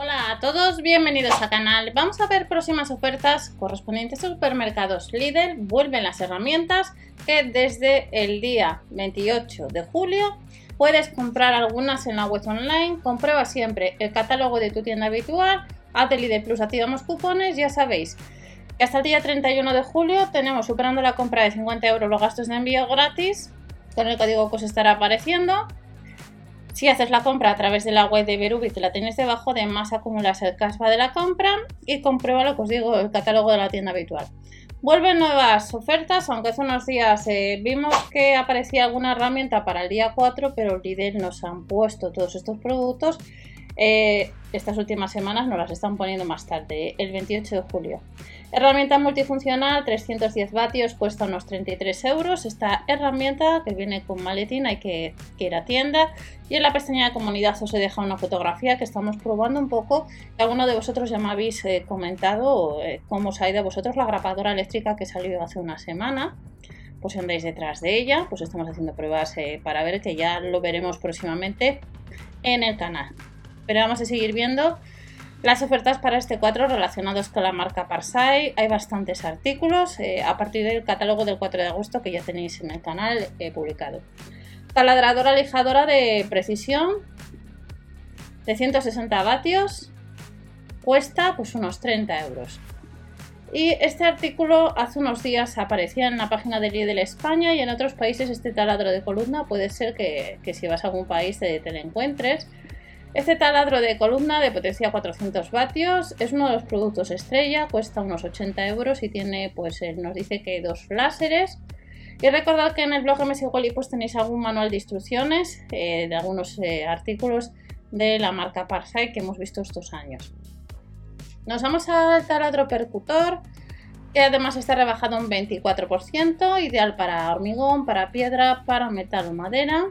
Hola a todos, bienvenidos al canal. Vamos a ver próximas ofertas correspondientes a supermercados Lidl. Vuelven las herramientas que desde el día 28 de julio puedes comprar algunas en la web online. Comprueba siempre el catálogo de tu tienda habitual. Haz de Lidl Plus, activamos cupones, ya sabéis. Hasta el día 31 de julio tenemos superando la compra de 50 euros los gastos de envío gratis con el código que os estará apareciendo si haces la compra a través de la web de Berubit, la tenéis debajo, de más acumulas el cashback de la compra y comprueba lo que os digo, el catálogo de la tienda habitual. Vuelven nuevas ofertas, aunque hace unos días eh, vimos que aparecía alguna herramienta para el día 4, pero Lidl nos han puesto todos estos productos. Eh, estas últimas semanas nos las están poniendo más tarde, el 28 de julio. Herramienta multifuncional, 310 vatios, cuesta unos 33 euros. Esta herramienta que viene con maletín hay que, ir a tienda. Y en la pestaña de comunidad os he dejado una fotografía que estamos probando un poco. Alguno de vosotros ya me habéis eh, comentado eh, cómo os ha ido a vosotros la grapadora eléctrica que salió hace una semana. Pues si andáis detrás de ella, pues estamos haciendo pruebas eh, para ver que ya lo veremos próximamente en el canal. Pero vamos a seguir viendo las ofertas para este 4 relacionados con la marca Parsai, hay bastantes artículos eh, a partir del catálogo del 4 de agosto que ya tenéis en el canal publicado. Taladradora lijadora de precisión de 160 vatios, cuesta pues unos 30 euros. Y este artículo hace unos días aparecía en la página de Lidl España y en otros países este taladro de columna puede ser que, si vas a algún país te, te lo encuentres. Este taladro de columna de potencia 400 vatios es uno de los productos estrella, cuesta unos 80 euros y tiene, pues nos dice que dos láseres. Y recordad que en el blog MS pues tenéis algún manual de instrucciones eh, de algunos eh, artículos de la marca Parsai que hemos visto estos años. Nos vamos al taladro percutor, que además está rebajado un 24%, ideal para hormigón, para piedra, para metal o madera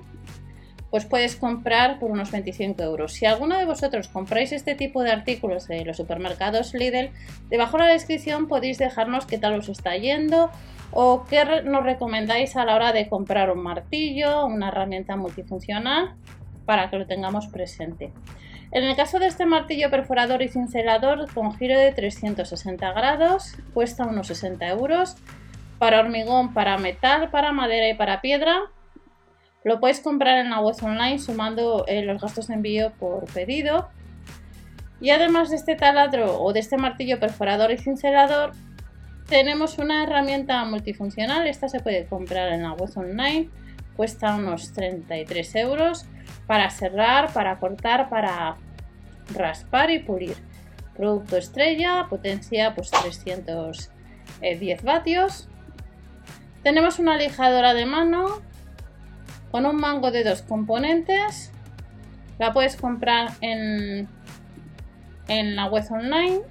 pues puedes comprar por unos 25 euros. Si alguno de vosotros compráis este tipo de artículos de los supermercados Lidl, debajo de la descripción podéis dejarnos qué tal os está yendo o qué nos recomendáis a la hora de comprar un martillo, una herramienta multifuncional para que lo tengamos presente. En el caso de este martillo perforador y cincelador con giro de 360 grados, cuesta unos 60 euros. Para hormigón, para metal, para madera y para piedra, lo puedes comprar en la web online sumando eh, los gastos de envío por pedido. Y además de este taladro o de este martillo perforador y cincelador, tenemos una herramienta multifuncional. Esta se puede comprar en la web online. Cuesta unos 33 euros para cerrar, para cortar, para raspar y pulir. Producto estrella, potencia pues 310 vatios. Tenemos una lijadora de mano con un mango de dos componentes. La puedes comprar en, en la web online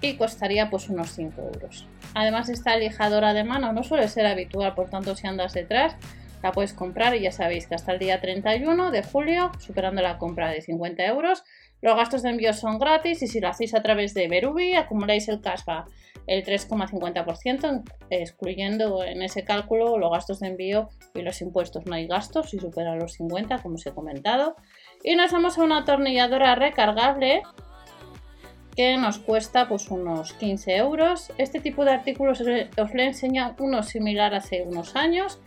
y costaría pues unos 5 euros. Además esta lijadora de mano no suele ser habitual, por tanto si andas detrás la puedes comprar y ya sabéis que hasta el día 31 de julio, superando la compra de 50 euros, los gastos de envío son gratis y si lo hacéis a través de Berubi acumuláis el cashback el 3,50%, excluyendo en ese cálculo los gastos de envío y los impuestos. No hay gastos si supera los 50, como os he comentado. Y nos vamos a una atornilladora recargable que nos cuesta pues unos 15 euros. Este tipo de artículos os le he enseñado uno similar hace unos años.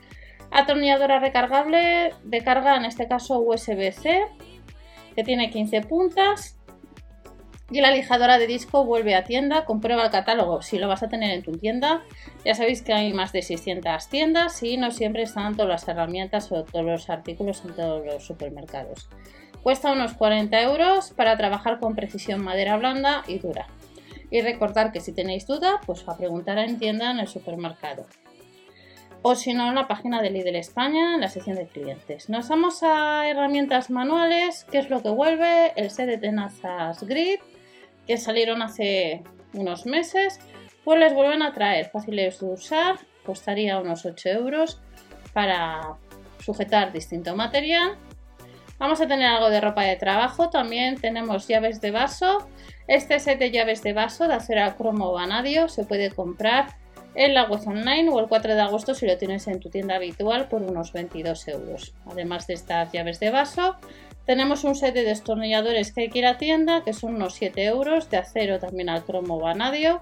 Atornilladora recargable de carga, en este caso USB-C que tiene 15 puntas. Y la lijadora de disco vuelve a tienda, comprueba el catálogo si lo vas a tener en tu tienda. Ya sabéis que hay más de 600 tiendas y no siempre están todas las herramientas o todos los artículos en todos los supermercados. Cuesta unos 40 euros para trabajar con precisión madera blanda y dura. Y recordar que si tenéis duda, pues a preguntar en tienda en el supermercado o si no en la página de Lidl España en la sección de clientes. Nos vamos a herramientas manuales, que es lo que vuelve, el set de tenazas Grid, que salieron hace unos meses, pues les vuelven a traer fáciles de usar, costaría unos 8 euros para sujetar distinto material. Vamos a tener algo de ropa de trabajo, también tenemos llaves de vaso. Este set de llaves de vaso de acero cromo vanadio se puede comprar en la web online o el 4 de agosto si lo tienes en tu tienda habitual por unos 22 euros. Además de estas llaves de vaso, tenemos un set de destornilladores que hay que ir a tienda que son unos 7 euros de acero también al cromo vanadio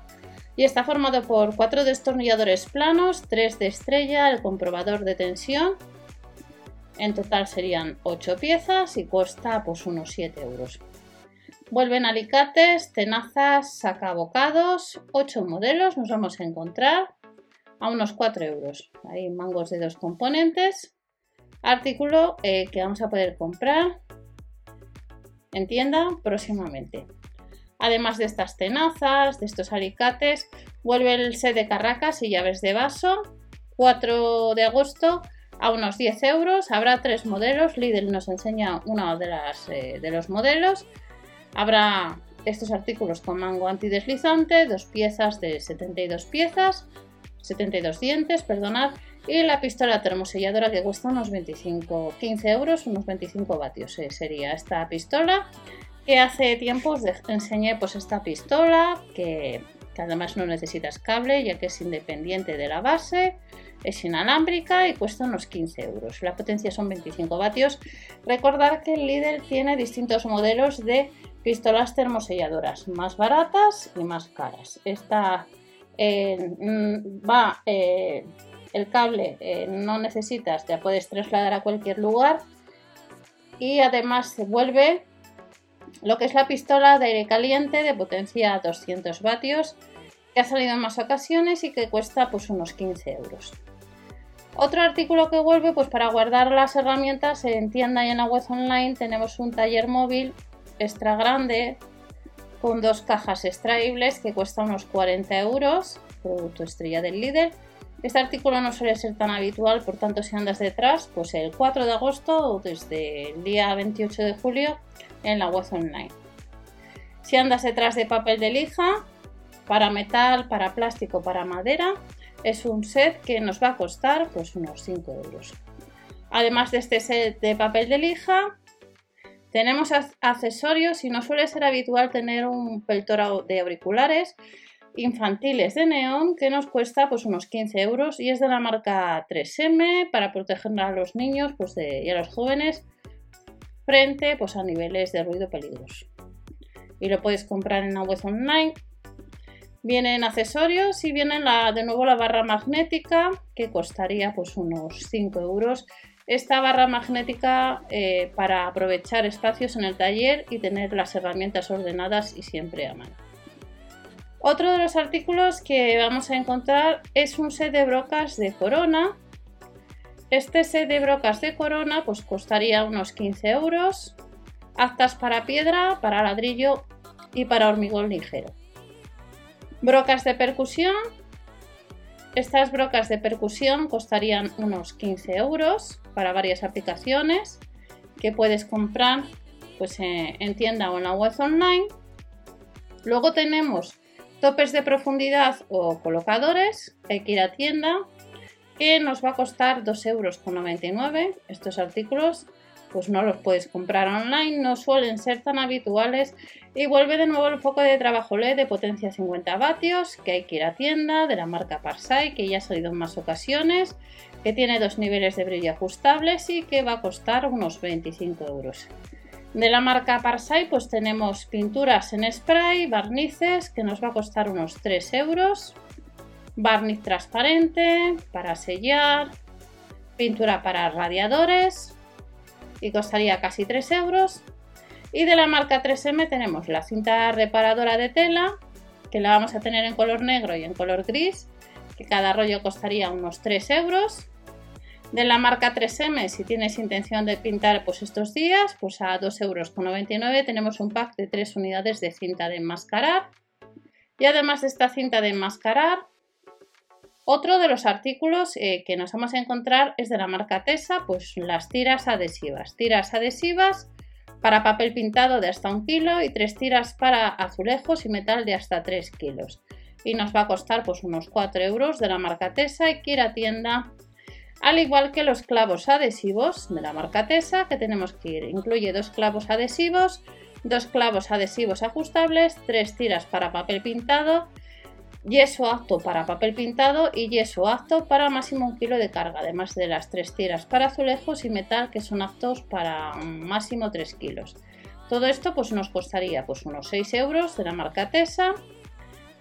y está formado por 4 destornilladores planos, 3 de estrella, el comprobador de tensión. En total serían 8 piezas y cuesta pues unos 7 euros. Vuelven alicates, tenazas, sacabocados, 8 modelos nos vamos a encontrar a unos 4 euros. Hay mangos de dos componentes. Artículo eh, que vamos a poder comprar en tienda próximamente. Además de estas tenazas, de estos alicates, vuelve el set de carracas y llaves de vaso. 4 de agosto a unos 10 euros. Habrá tres modelos. Lidl nos enseña uno de, las, eh, de los modelos. Habrá estos artículos con mango antideslizante, dos piezas de 72 piezas, 72 dientes, perdonad, y la pistola termoselladora que cuesta unos 25, 15 euros, unos 25 vatios eh, sería esta pistola. Que hace tiempo os enseñé pues esta pistola que, que además no necesitas cable ya que es independiente de la base es inalámbrica y cuesta unos 15 euros. La potencia son 25 vatios. Recordar que el Lidl tiene distintos modelos de pistolas termoselladoras, más baratas y más caras. Esta eh, mm, va, eh, el cable eh, no necesitas, ya puedes trasladar a cualquier lugar y además se vuelve lo que es la pistola de aire caliente de potencia 200 vatios que ha salido en más ocasiones y que cuesta pues unos 15 euros. Otro artículo que vuelve, pues para guardar las herramientas en tienda y en la web online tenemos un taller móvil extra grande con dos cajas extraíbles que cuesta unos 40 euros, producto estrella del líder. Este artículo no suele ser tan habitual, por tanto si andas detrás, pues el 4 de agosto o desde el día 28 de julio en la web online. Si andas detrás de papel de lija, para metal, para plástico, para madera, es un set que nos va a costar pues unos 5 euros. Además de este set de papel de lija, tenemos accesorios y no suele ser habitual tener un peltor de auriculares infantiles de neón que nos cuesta pues unos 15 euros y es de la marca 3M para proteger a los niños pues, y a los jóvenes frente pues, a niveles de ruido peligroso. Y lo puedes comprar en la web online Vienen accesorios y viene la, de nuevo la barra magnética que costaría pues unos 5 euros. Esta barra magnética eh, para aprovechar espacios en el taller y tener las herramientas ordenadas y siempre a mano. Otro de los artículos que vamos a encontrar es un set de brocas de corona. Este set de brocas de corona pues costaría unos 15 euros. Actas para piedra, para ladrillo y para hormigón ligero. Brocas de percusión. Estas brocas de percusión costarían unos 15 euros para varias aplicaciones que puedes comprar pues, eh, en tienda o en la web online. Luego tenemos topes de profundidad o colocadores, hay que ir a tienda, que nos va a costar 2,99 euros estos artículos pues no los puedes comprar online, no suelen ser tan habituales y vuelve de nuevo el foco de trabajo LED de potencia 50 vatios que hay que ir a tienda de la marca Parsai que ya ha salido en más ocasiones, que tiene dos niveles de brillo ajustables y que va a costar unos 25 euros. De la marca Parsai pues tenemos pinturas en spray, barnices que nos va a costar unos 3 euros, barniz transparente para sellar, pintura para radiadores, y costaría casi 3 euros. Y de la marca 3M tenemos la cinta reparadora de tela, que la vamos a tener en color negro y en color gris, que cada rollo costaría unos 3 euros. De la marca 3M, si tienes intención de pintar pues estos días, pues a 2,99 euros tenemos un pack de 3 unidades de cinta de enmascarar. Y además de esta cinta de enmascarar, otro de los artículos eh, que nos vamos a encontrar es de la marca Tesa, pues las tiras adhesivas. Tiras adhesivas para papel pintado de hasta un kilo y tres tiras para azulejos y metal de hasta 3 kilos. Y nos va a costar pues unos 4 euros de la marca Tesa y que ir a tienda. Al igual que los clavos adhesivos de la marca Tesa, que tenemos que ir. Incluye dos clavos adhesivos, dos clavos adhesivos ajustables, tres tiras para papel pintado yeso apto para papel pintado y yeso apto para máximo un kilo de carga, además de las tres tiras para azulejos y metal que son aptos para máximo 3 kilos. Todo esto pues nos costaría pues unos 6 euros de la marca Tesa.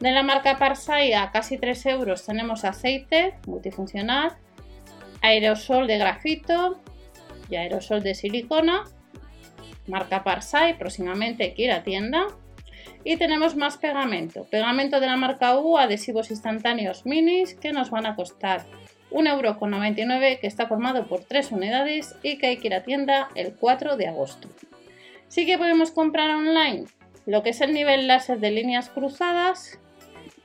De la marca Parsai a casi 3 euros tenemos aceite multifuncional, aerosol de grafito y aerosol de silicona. Marca Parsai, próximamente que ir a tienda. Y tenemos más pegamento. Pegamento de la marca U, adhesivos instantáneos minis que nos van a costar 1,99€ que está formado por 3 unidades y que hay que ir a tienda el 4 de agosto. Sí que podemos comprar online lo que es el nivel láser de líneas cruzadas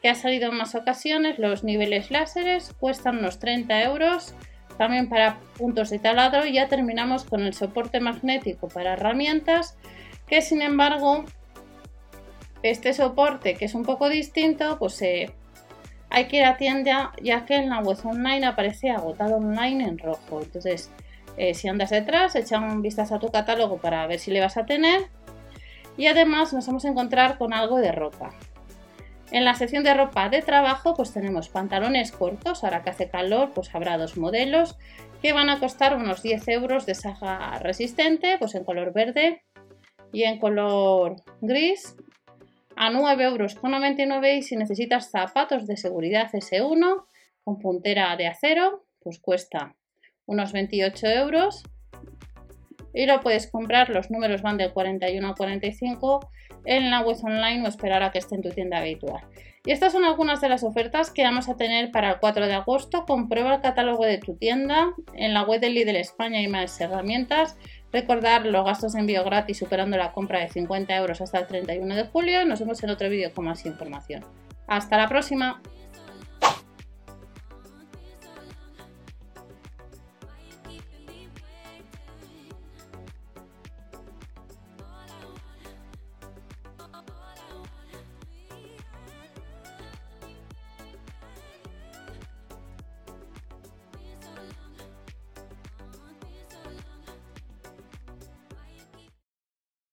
que ha salido en más ocasiones. Los niveles láseres cuestan unos 30 euros también para puntos de taladro y ya terminamos con el soporte magnético para herramientas que sin embargo este soporte que es un poco distinto, pues eh, hay que ir a tienda ya que en la web online aparece agotado online en rojo. Entonces, eh, si andas detrás, echa un vistazo a tu catálogo para ver si le vas a tener. Y además nos vamos a encontrar con algo de ropa. En la sección de ropa de trabajo, pues tenemos pantalones cortos. Ahora que hace calor, pues habrá dos modelos que van a costar unos 10 euros de saga resistente, pues en color verde y en color gris a 9,99 euros y si necesitas zapatos de seguridad S1 con puntera de acero, pues cuesta unos 28 euros y lo puedes comprar, los números van de 41 a 45 en la web online o esperar a que esté en tu tienda habitual. Y estas son algunas de las ofertas que vamos a tener para el 4 de agosto. Comprueba el catálogo de tu tienda en la web de Lidl España y más herramientas Recordar los gastos de envío gratis superando la compra de 50 euros hasta el 31 de julio. Nos vemos en otro vídeo con más información. Hasta la próxima.